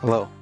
Hello.